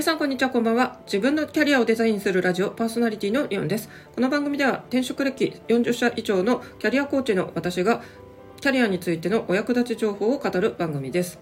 皆さんこんにちはこんばんは。自分のキャリアをデザインするラジオパーソナリティのリオンです。この番組では転職歴40社以上のキャリアコーチの私がキャリアについてのお役立ち情報を語る番組です。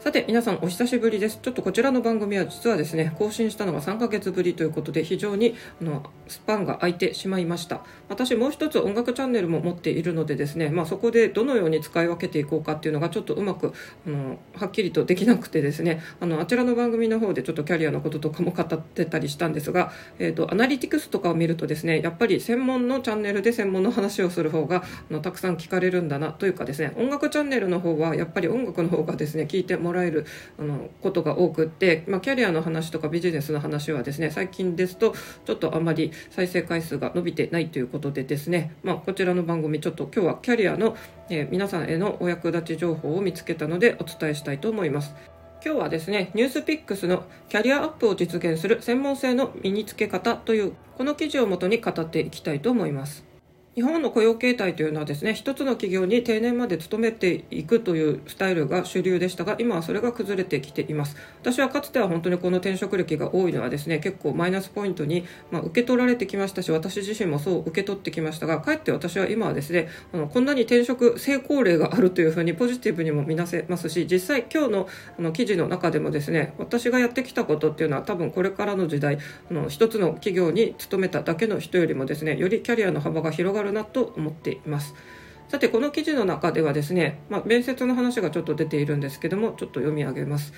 さて皆さんお久しぶりです。ちょっとこちらの番組は実はですね更新したのが3ヶ月ぶりということで非常にあのスパンが空いてしまいました。私もう一つ音楽チャンネルも持っているのでですね、まあ、そこでどのように使い分けていこうかっていうのがちょっとうまくあのはっきりとできなくてですねあのあちらの番組の方でちょっとキャリアのこととかも語ってたりしたんですが、えーと、アナリティクスとかを見るとですねやっぱり専門のチャンネルで専門の話をする方があのたくさん聞かれるんだなというかですね音楽チャンネルの方はやっぱり音楽の方がですね聞いてももらえるあののことが多くって、まあ、キャリアの話とかビジネスの話はですね最近ですとちょっとあまり再生回数が伸びてないということでですね、まあ、こちらの番組ちょっと今日はキャリアの、えー、皆さんへのお役立ち情報を見つけたのでお伝えしたいと思います。今日はですね、ニュースピックスのキャリアアップを実現する専門性の身につけ方というこの記事をもとに語っていきたいと思います。日本の雇用形態というのはですね一つの企業に定年まで勤めていくというスタイルが主流でしたが今はそれが崩れてきています。私はかつては本当にこの転職歴が多いのはですね結構マイナスポイントに、まあ、受け取られてきましたし私自身もそう受け取ってきましたがかえって私は今はですねあのこんなに転職成功例があるというふうにポジティブにも見なせますし実際今日のあの記事の中でもですね私がやってきたことっていうのは多分これからの時代あの一つの企業に勤めただけの人よりもですねよりキャリアの幅が広がるなと思っています。さてこの記事の中ではですね、まあ、面接の話がちょっと出ているんですけどもちょっと読み上げます。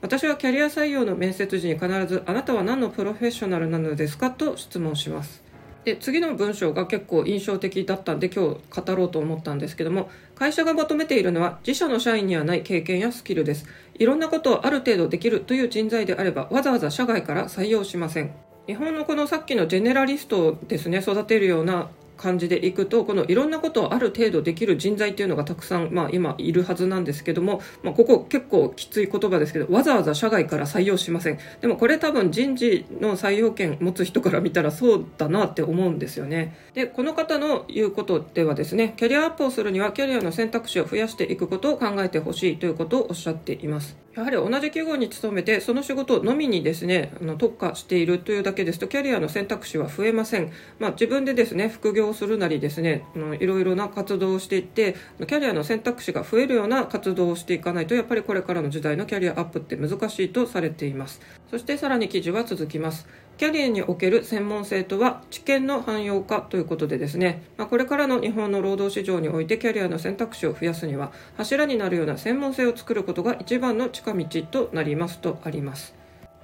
私はキャリア採用の面接時に必ずあなたは何のプロフェッショナルなのですかと質問します。で次の文章が結構印象的だったんで今日語ろうと思ったんですけども会社が求めているのは自社の社員にはない経験やスキルです。いろんなことをある程度できるという人材であればわざわざ社外から採用しません。日本のこのさっきのジェネラリストをですね育てるような感じでいくとこのいろんなことをある程度できる人材っていうのがたくさん、まあ、今いるはずなんですけども、まあ、ここ結構きつい言葉ですけどわざわざ社外から採用しません。でもこれ多分人事の採用権持つ人から見たらそうだなって思うんですよね。でこの方の言うことではですねキャリアアップをするにはキャリアの選択肢を増やしていくことを考えてほしいということをおっしゃっています。やはり同じ企業に勤めてその仕事のみにですねあの特化しているというだけですとキャリアの選択肢は増えません、まあ、自分でですね副業をするなりですねいろいろな活動をしていってキャリアの選択肢が増えるような活動をしていかないとやっぱりこれからの時代のキャリアアップって難しいとされています。そしてさらに記事は続きます。キャリアにおける専門性とは知見の汎用化ということでですね、まあ、これからの日本の労働市場においてキャリアの選択肢を増やすには柱になるような専門性を作ることが一番の力近道となりますとあります。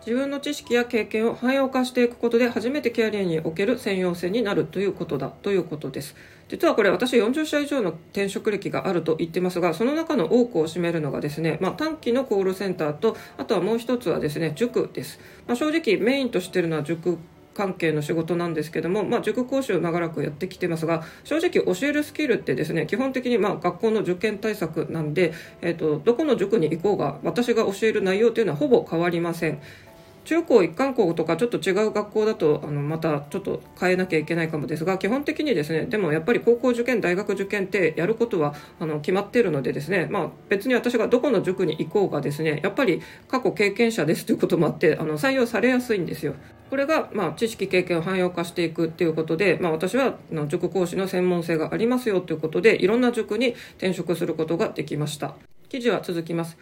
自分の知識や経験を汎用化していくことで初めてキャリアにおける専用性になるということだということです。実はこれ私40社以上の転職歴があると言ってますがその中の多くを占めるのがですね、まあ、短期のコールセンターとあとはもう一つはですね塾です、まあ、正直メインとしてるのは塾関係の仕事なんですけども、まあ、塾講師を長らくやってきてますが正直教えるスキルってですね基本的にまあ学校の受験対策なんで、えーとどこの塾に行こうが私が教える内容というのはほぼ変わりません。中高一貫校とかちょっと違う学校だとあのまたちょっと変えなきゃいけないかもですが基本的にですねでもやっぱり高校受験大学受験ってやることはあの決まっているのでですね、まあ、別に私がどこの塾に行こうがですねやっぱり過去経験者ですということもあってあの採用されやすいんですよ。これが、まあ、知識経験を汎用化していくっていうことで、まあ、私は塾講師の専門性がありますよということでいろんな塾に転職することができました記事は続きます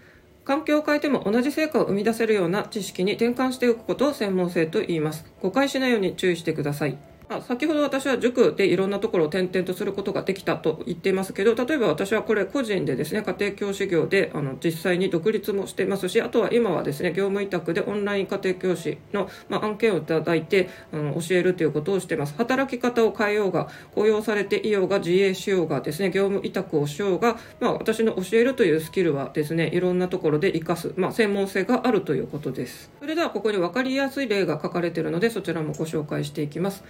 環境を変えても同じ成果を生み出せるような知識に転換しておくことを専門性と言います。誤解しないように注意してください。あ先ほど私は塾でいろんなところを転々とすることができたと言っていますけど例えば私はこれ個人でですね家庭教師業であの実際に独立もしてますしあとは今はですね業務委託でオンライン家庭教師の、まあ、案件をいただいてあの教えるということをしています。働き方を変えようが雇用されていようが自営しようがですね業務委託をしようが、まあ、私の教えるというスキルはですねいろんなところで活かす、まあ、専門性があるということです。それではここに分かりやすい例が書かれているのでそちらもご紹介していきます。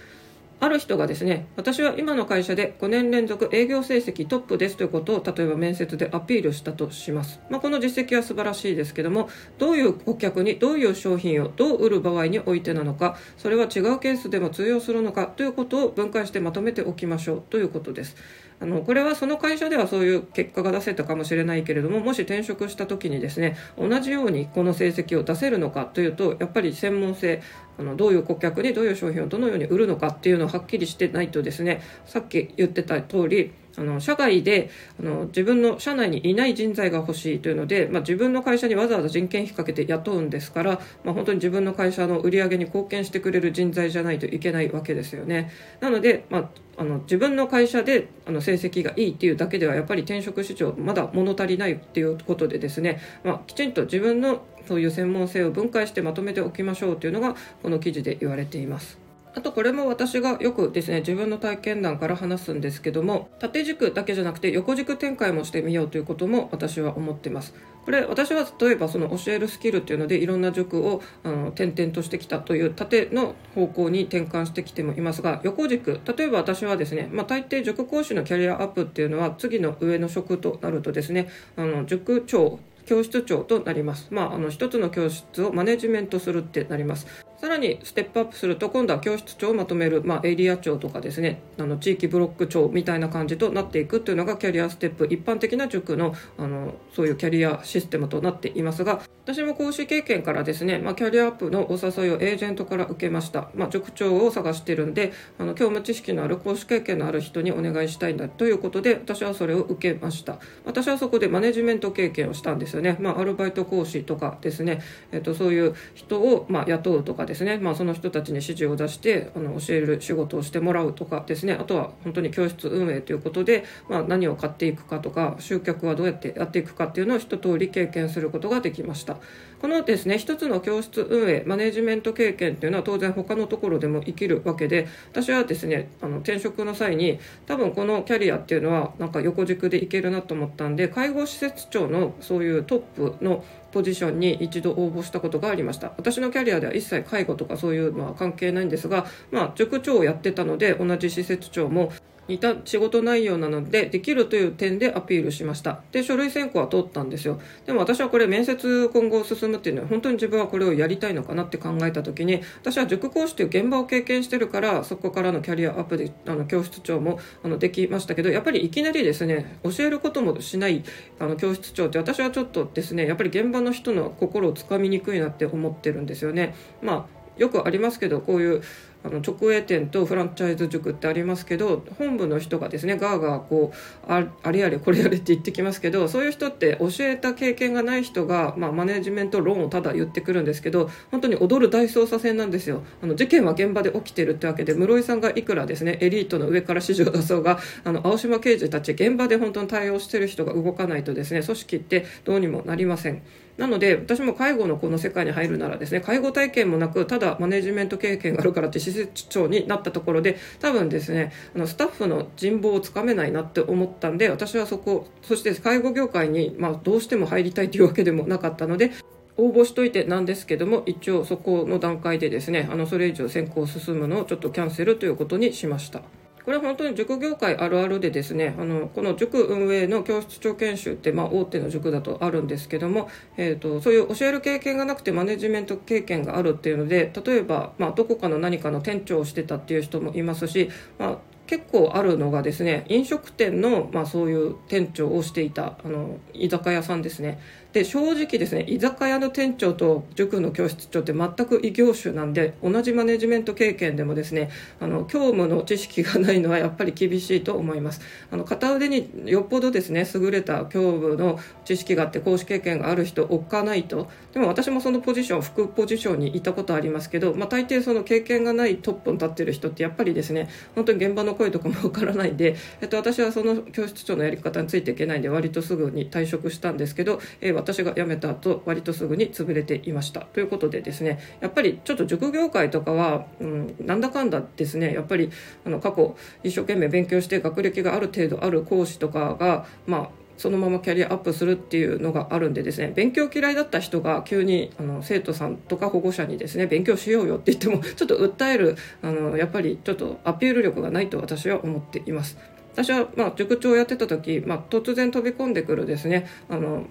ある人がですね、私は今の会社で5年連続営業成績トップですということを例えば面接でアピールしたとします。まあ、この実績は素晴らしいですけども、どういう顧客にどういう商品をどう売る場合においてなのか、それは違うケースでも通用するのかということを分解してまとめておきましょうということです。あのこれはその会社ではそういう結果が出せたかもしれないけれどももし転職した時にですね同じようにこの成績を出せるのかというとやっぱり専門性あのどういう顧客にどういう商品をどのように売るのかっていうのをはっきりしてないとですねさっき言ってた通りあの社外であの自分の社内にいない人材が欲しいというので、まあ、自分の会社にわざわざ人件費かけて雇うんですから、まあ、本当に自分の会社の売り上げに貢献してくれる人材じゃないといけないわけですよね。なので、まあ、あの自分の会社であの成績がいいっていうだけではやっぱり転職市場まだ物足りないっていうことでですね、まあ、きちんと自分のそういう専門性を分解してまとめておきましょうというのがこの記事で言われています。あとこれも私がよくですね自分の体験談から話すんですけども縦軸だけじゃなくて横軸展開もしてみようということも私は思っていますこれ私は例えばその教えるスキルっていうのでいろんな塾をあの転々としてきたという縦の方向に転換してきてもいますが横軸例えば私はですね、まあ、大抵塾講師のキャリアアップっていうのは次の上の職となるとですねあの塾長教室長となります。まあ、あの一つの教室をマネジメントするってなります。さらにステップアップすると今度は教室長をまとめる、まあ、エリア長とかですね。あの地域ブロック長みたいな感じとなっていくというのがキャリアステップ一般的な塾のあのそういうキャリアシステムとなっていますが私も講師経験からですね、まあ、キャリアアップのお誘いをエージェントから受けました、まあ、塾長を探してるんであの教務知識のある講師経験のある人にお願いしたいんだということで私はそれを受けました。私はそこでマネジメント経験をしたんですよね、まあ、アルバイト講師とかですね、えっと、そういう人を、まあ、雇うとかですね、まあ、その人たちに指示を出してあの教える仕事をしてもらうとかですね。あとは本当に教室運営ということで、まあ、何を買っていくかとか集客はどうやってやっていくかっていうのを一通り経験することができました。このですね一つの教室運営マネジメント経験っていうのは当然他のところでも生きるわけで私はですねあの転職の際に多分このキャリアっていうのはなんか横軸でいけるなと思ったんで介護施設長のそういうトップのポジションに一度応募したことがありました。私のキャリアでは一切介護とかそういうのは関係ないんですが、まあ、塾長をやってたので同じ施設長も似た仕事内容なのでできるという点でアピールしました。で書類選考は通ったんですよ。でも私はこれ面接今後進むっていうのは本当に自分はこれをやりたいのかなって考えた時に私は塾講師という現場を経験してるからそこからのキャリアアップであの教室長もあのできましたけどやっぱりいきなりですね教えることもしないあの教室長って私はちょっとですねやっぱり現場の人の心をつかみにくいなって思ってるんですよね。まあよくありますけどこういうあの直営店とフランチャイズ塾ってありますけど本部の人がですねガーガーこうああれやれこれやれって言ってきますけどそういう人って教えた経験がない人が、まあ、マネジメント論をただ言ってくるんですけど本当に踊る大捜査線なんですよあの事件は現場で起きてるってわけで室井さんがいくらですねエリートの上から指示を出そうがあの青島刑事たち現場で本当に対応してる人が動かないとですね組織ってどうにもなりません。なので私も介護のこの世界に入るならですね介護体験もなくただマネジメント経験があるからって施設長になったところで多分ですねあのスタッフの人望をつかめないなって思ったんで私はそこそして介護業界に、まあ、どうしても入りたいというわけでもなかったので応募しといてなんですけども一応そこの段階でですねあのそれ以上選考進むのをちょっとキャンセルということにしました。これは本当に塾業界あるあるでですねあのこの塾運営の教室長研修って、まあ、大手の塾だとあるんですけども、えーと、そういう教える経験がなくてマネジメント経験があるっていうので例えば、まあ、どこかの何かの店長をしてたっていう人もいますし、まあ、結構あるのがですね飲食店の、まあ、そういう店長をしていたあの居酒屋さんですね。で正直ですね居酒屋の店長と塾の教室長って全く異業種なんで同じマネジメント経験でもですねあの教務の知識がないのはやっぱり厳しいと思います。あの片腕によっぽどですね優れた教務の知識があって講師経験がある人置かないと。でも私もそのポジション副ポジションにいたことありますけど、まあ、大抵その経験がないトップに立ってる人ってやっぱりですね本当に現場の声とかもわからないんで、えっと、私はその教室長のやり方についていけないんで割とすぐに退職したんですけど、えー私が辞めた後割とすぐに潰れていましたということでですねやっぱりちょっと塾業界とかは、うん、なんだかんだですねやっぱりあの過去一生懸命勉強して学歴がある程度ある講師とかがまあそのままキャリアアップするっていうのがあるんでですね勉強嫌いだった人が急にあの生徒さんとか保護者にですね勉強しようよって言っても ちょっと訴えるあのやっぱりちょっとアピール力がないと私は思っています。私はまあ塾長をやってた時、まあ、突然飛び込んでくるですねあの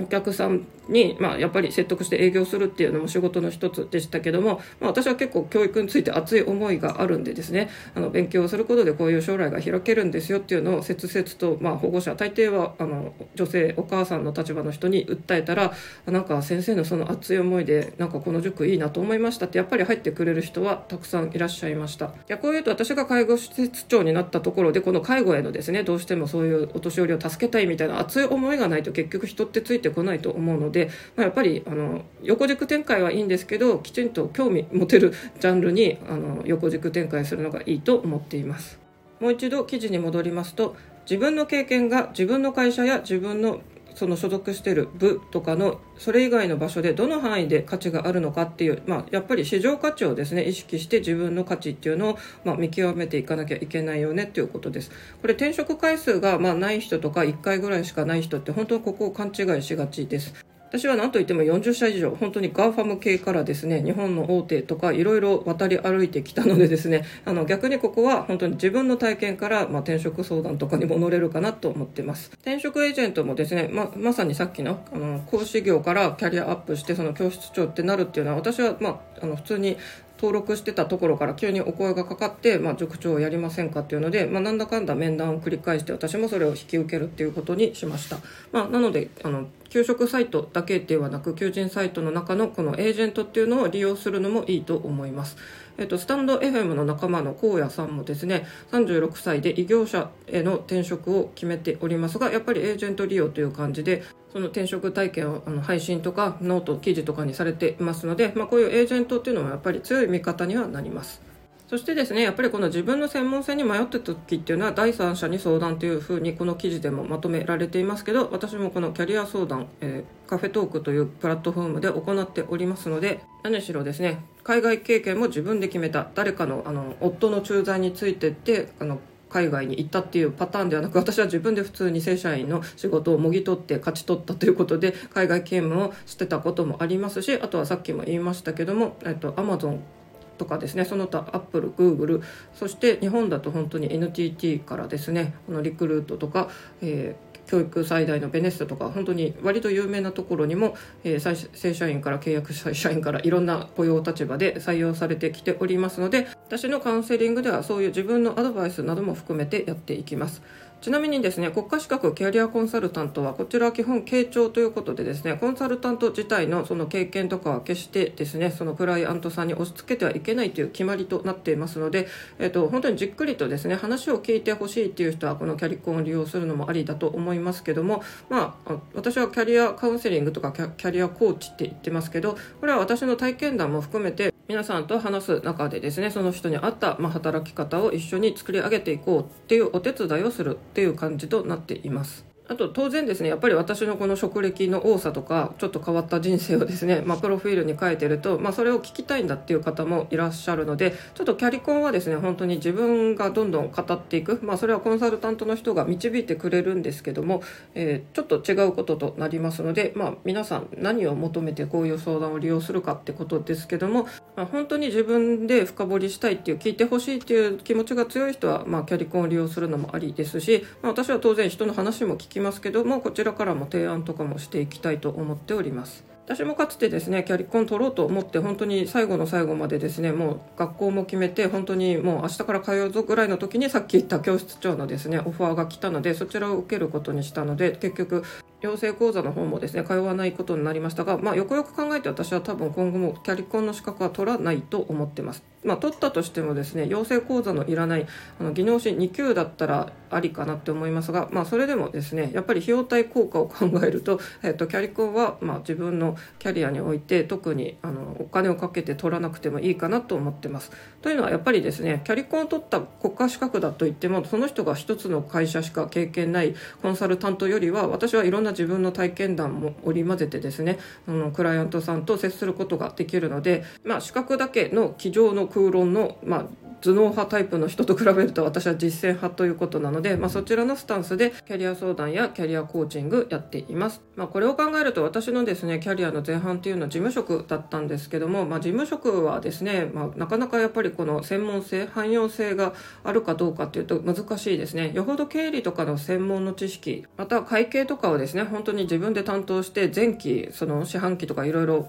お客さんに、まあ、やっぱり説得して営業するっていうのも仕事の一つでしたけども、まあ、私は結構教育について熱い思いがあるんでですねあの勉強をすることでこういう将来が開けるんですよっていうのを切々と、まあ、保護者大抵はあの女性お母さんの立場の人に訴えたらなんか先生のその熱い思いでなんかこの塾いいなと思いましたってやっぱり入ってくれる人はたくさんいらっしゃいました。逆を言うと私が介護施設長になったところでこの介護へのですねどうしてもそういうお年寄りを助けたいみたいな熱い思いがないと結局人ってついててこないと思うので、まあ、やっぱりあの横軸展開はいいんですけどきちんと興味持てるジャンルにあの横軸展開するのがいいと思っています。もう一度記事に戻りますと自分の経験が自分の会社や自分のその所属してる部とかのそれ以外の場所でどの範囲で価値があるのかっていう、まあ、やっぱり市場価値をですね意識して自分の価値っていうのを、まあ、見極めていかなきゃいけないよねっていうことです。これ転職回数がまあない人とか1回ぐらいしかない人って本当ここを勘違いしがちです。私は何といっても40社以上本当に GAFAM 系からですね日本の大手とかいろいろ渡り歩いてきたのでですね あの逆にここは本当に自分の体験から、まあ、転職相談とかにも乗れるかなと思ってます。転職エージェントもですねままさにさっきのあの講師業からキャリアアップしてその教室長ってなるっていうのは私は、まあ、あの普通に登録してたところから急にお声がかかって、まあ、塾長をやりませんかっていうので、まあ、なんだかんだ面談を繰り返して私もそれを引き受けるっていうことにしました、まあ、なのであの給食サイトだけではなく求人サイトの中のこのエージェントっていうのを利用するのもいいと思いますえっと、スタンド FM の仲間の荒野さんもですね36歳で異業種への転職を決めておりますがやっぱりエージェント利用という感じでその転職体験をあの配信とかノート記事とかにされていますので、まあ、こういうエージェントっていうのはやっぱり強い味方にはなります。そしてですねやっぱりこの自分の専門性に迷った時っていうのは第三者に相談というふうにこの記事でもまとめられていますけど私もこのキャリア相談、えー、カフェトークというプラットフォームで行っておりますので何しろですね海外経験も自分で決めた誰かのあの夫の駐在についてってあの海外に行ったっていうパターンではなく私は自分で普通に正社員の仕事をもぎ取って勝ち取ったということで海外勤務をしてたこともありますしあとはさっきも言いましたけども、えっと、Amazon とかですねその他アップルグーグルそして日本だと本当に NTT からですねこのリクルートとか、えー教育最大のベネッセとか本当に割と有名なところにも、えー、正社員から契約社員からいろんな雇用立場で採用されてきておりますので私のカウンセリングではそういう自分のアドバイスなども含めてやっていきます。ちなみにですね国家資格キャリアコンサルタントはこちらは基本傾聴ということでですねコンサルタント自体のその経験とかは決してですねそのクライアントさんに押し付けてはいけないという決まりとなっていますので、えっと、本当にじっくりとですね話を聞いてほしいっていう人はこのキャリコンを利用するのもありだと思いますますけどもまあ私はキャリアカウンセリングとかキャリアコーチって言ってますけどこれは私の体験談も含めて皆さんと話す中でですねその人に合った、ま、働き方を一緒に作り上げていこうっていうお手伝いをするっていう感じとなっています。あと当然ですねやっぱり私のこの職歴の多さとかちょっと変わった人生をですね、まあ、プロフィールに書いてると、まあ、それを聞きたいんだっていう方もいらっしゃるのでちょっとキャリコンはですね本当に自分がどんどん語っていく、まあ、それはコンサルタントの人が導いてくれるんですけども、えー、ちょっと違うこととなりますので、まあ、皆さん何を求めてこういう相談を利用するかってことですけども、まあ、本当に自分で深掘りしたいっていう聞いてほしいっていう気持ちが強い人は、まあ、キャリコンを利用するのもありですし、まあ、私は当然人の話も聞ききますけどもこちらからも提案とかもしていきたいと思っております。私もかつてですねキャリコン取ろうと思って本当に最後の最後までですねもう学校も決めて本当にもう明日から通うぞぐらいの時にさっき言った教室長のですねオファーが来たのでそちらを受けることにしたので結局養成講座の方もですね通わないことになりましたが、まあ、よくよく考えて私は多分今後もキャリコンの資格は取らないと思ってます。まあ、取ったとしてもですね養成講座のいらないあの技能士2級だったらありかなって思いますが、まあ、それでもですねやっぱり費用対効果を考えると, えーと、キャリコンは、まあ、自分のキャリアにおいて特にあのお金をかけて取らなくてもいいかなと思ってます。というのはやっぱりですねキャリコンを取った国家資格だといってもその人が一つの会社しか経験ないコンサルタントよりは私はいろんな自分の体験談も織り交ぜてですねあのクライアントさんと接することができるので、まあ、資格だけの机上の空論の、まあ、頭脳派タイプの人と比べると私は実践派ということなので、まあ、そちらのスタンスでキャリア相談やキャリアコーチングやっています。まあ、これを考えると私のですねキャリアの前半っていうのは事務職だったんですけども、まあ、事務職はですね、まあ、なかなかやっぱりこの専門性汎用性があるかどうかっていうと難しいですねよほど経理とかの専門の知識また会計とかをですね本当に自分で担当して前期その四半期とかいろいろ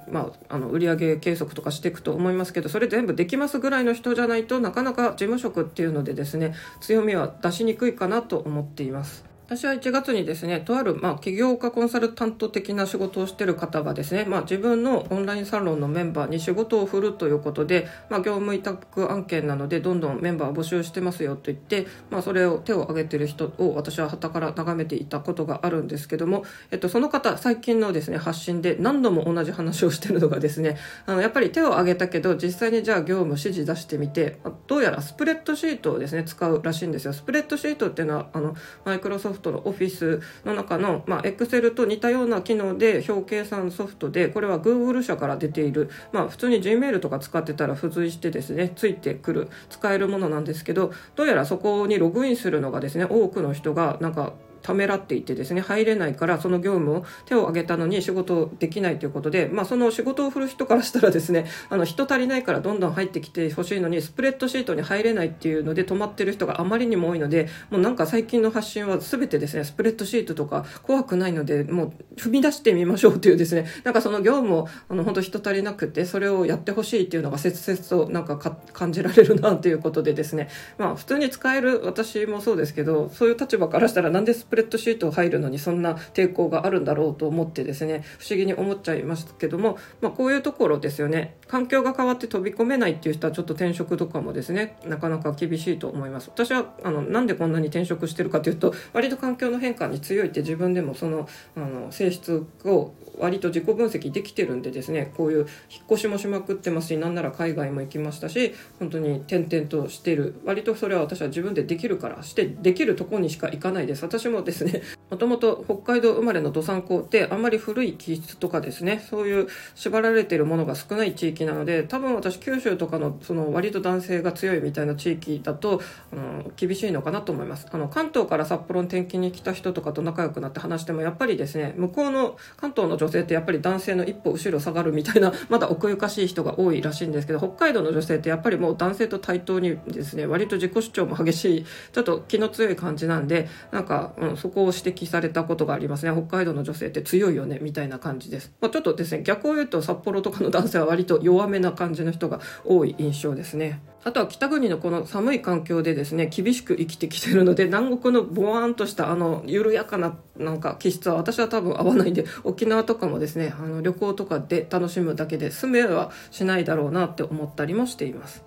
売上計測とかしていくと思いますけどそれ全部できますぐらいの人じゃないとなかなかなか事務職っていうのでですね強みは出しにくいかなと思っています。私は1月にですね、とある、まあ、起業家コンサルタント的な仕事をしている方がですね、まあ、自分のオンラインサロンのメンバーに仕事を振るということで、まあ、業務委託案件なので、どんどんメンバーを募集してますよと言って、まあ、それを手を挙げてる人を私は旗から眺めていたことがあるんですけども、えっと、その方、最近のですね、発信で何度も同じ話をしてるのがですね、あの、やっぱり手を挙げたけど、実際にじゃあ業務指示出してみて、どうやらスプレッドシートをですね、使うらしいんですよ。スプレッドシートっていうのは、あの、マイクロソフトのオフィスの中の、まあ、Excel と似たような機能で表計算ソフトで、これは Google 社から出ている、まあ、普通に Gmail とか使ってたら付随してですね、ついてくる、使えるものなんですけど、どうやらそこにログインするのがですね、多くの人が、なんか、ためらっていてですね入れないからその業務を手を挙げたのに仕事できないということで、まあ、その仕事を振る人からしたらですね あの人足りないからどんどん入ってきてほしいのにスプレッドシートに入れないっていうので止まってる人があまりにも多いのでもうなんか最近の発信は全てですねスプレッドシートとか怖くないのでもう踏み出してみましょうというですね なんかその業務をあの本当人足りなくてそれをやってほしいっていうのが切々となんか感じられるなということでですねまあ普通に使える私もそうですけどそういう立場からしたらなんでスププレッドシート入るのにそんな抵抗があるんだろうと思ってですね不思議に思っちゃいますけども、まあ、こういうところですよね。環境が変わって飛び込めないっていう人はちょっと転職とかもですねなかなか厳しいと思います。私はあのなんでこんなに転職してるかというと割と環境の変化に強いって自分でもそのあの性質を割と自己分析できてるんでですねこういう引っ越しもしまくってますしなんなら海外も行きましたし本当に転々としてる。割とそれは私は自分でできるからしてできるとこにしか行かないです。私もですね。もともと北海道生まれの土産校ってあんまり古い気質とかですね。そういう縛られてるものが少ない地域なので多分私九州とかのその割と男性が強いみたいな地域だとあの厳しいのかなと思います。あの関東から札幌に転勤に来た人とかと仲良くなって話してもやっぱりですね向こうの関東の女性ってやっぱり男性の一歩後ろ下がるみたいな まだ奥ゆかしい人が多いらしいんですけど北海道の女性ってやっぱりもう男性と対等にですね割と自己主張も激しいちょっと気の強い感じなんでなんか、うんそこを指摘されたことがありますね。北海道の女性って強いよねみたいな感じです、まあ、ちょっとですね逆を言うと札幌とかの男性は割と弱めな感じの人が多い印象ですね。あとは北国のこの寒い環境でですね厳しく生きてきてるので南国のボワーンとしたあの緩やかななんか気質は私は多分合わないんで沖縄とかもですねあの旅行とかで楽しむだけで住めはしないだろうなって思ったりもしています。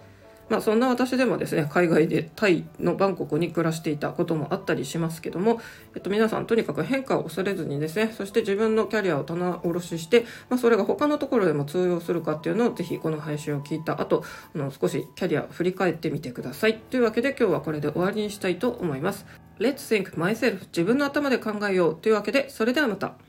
まあ、そんな私でもですね海外でタイのバンコクに暮らしていたこともあったりしますけども、えっと、皆さんとにかく変化を恐れずにですねそして自分のキャリアを棚卸しして、まあ、それが他のところでも通用するかっていうのをぜひこの配信を聞いた後あの少しキャリア振り返ってみてください。というわけで今日はこれで終わりにしたいと思います。Let's think myself 自分の頭で考えよう。というわけでそれではまた。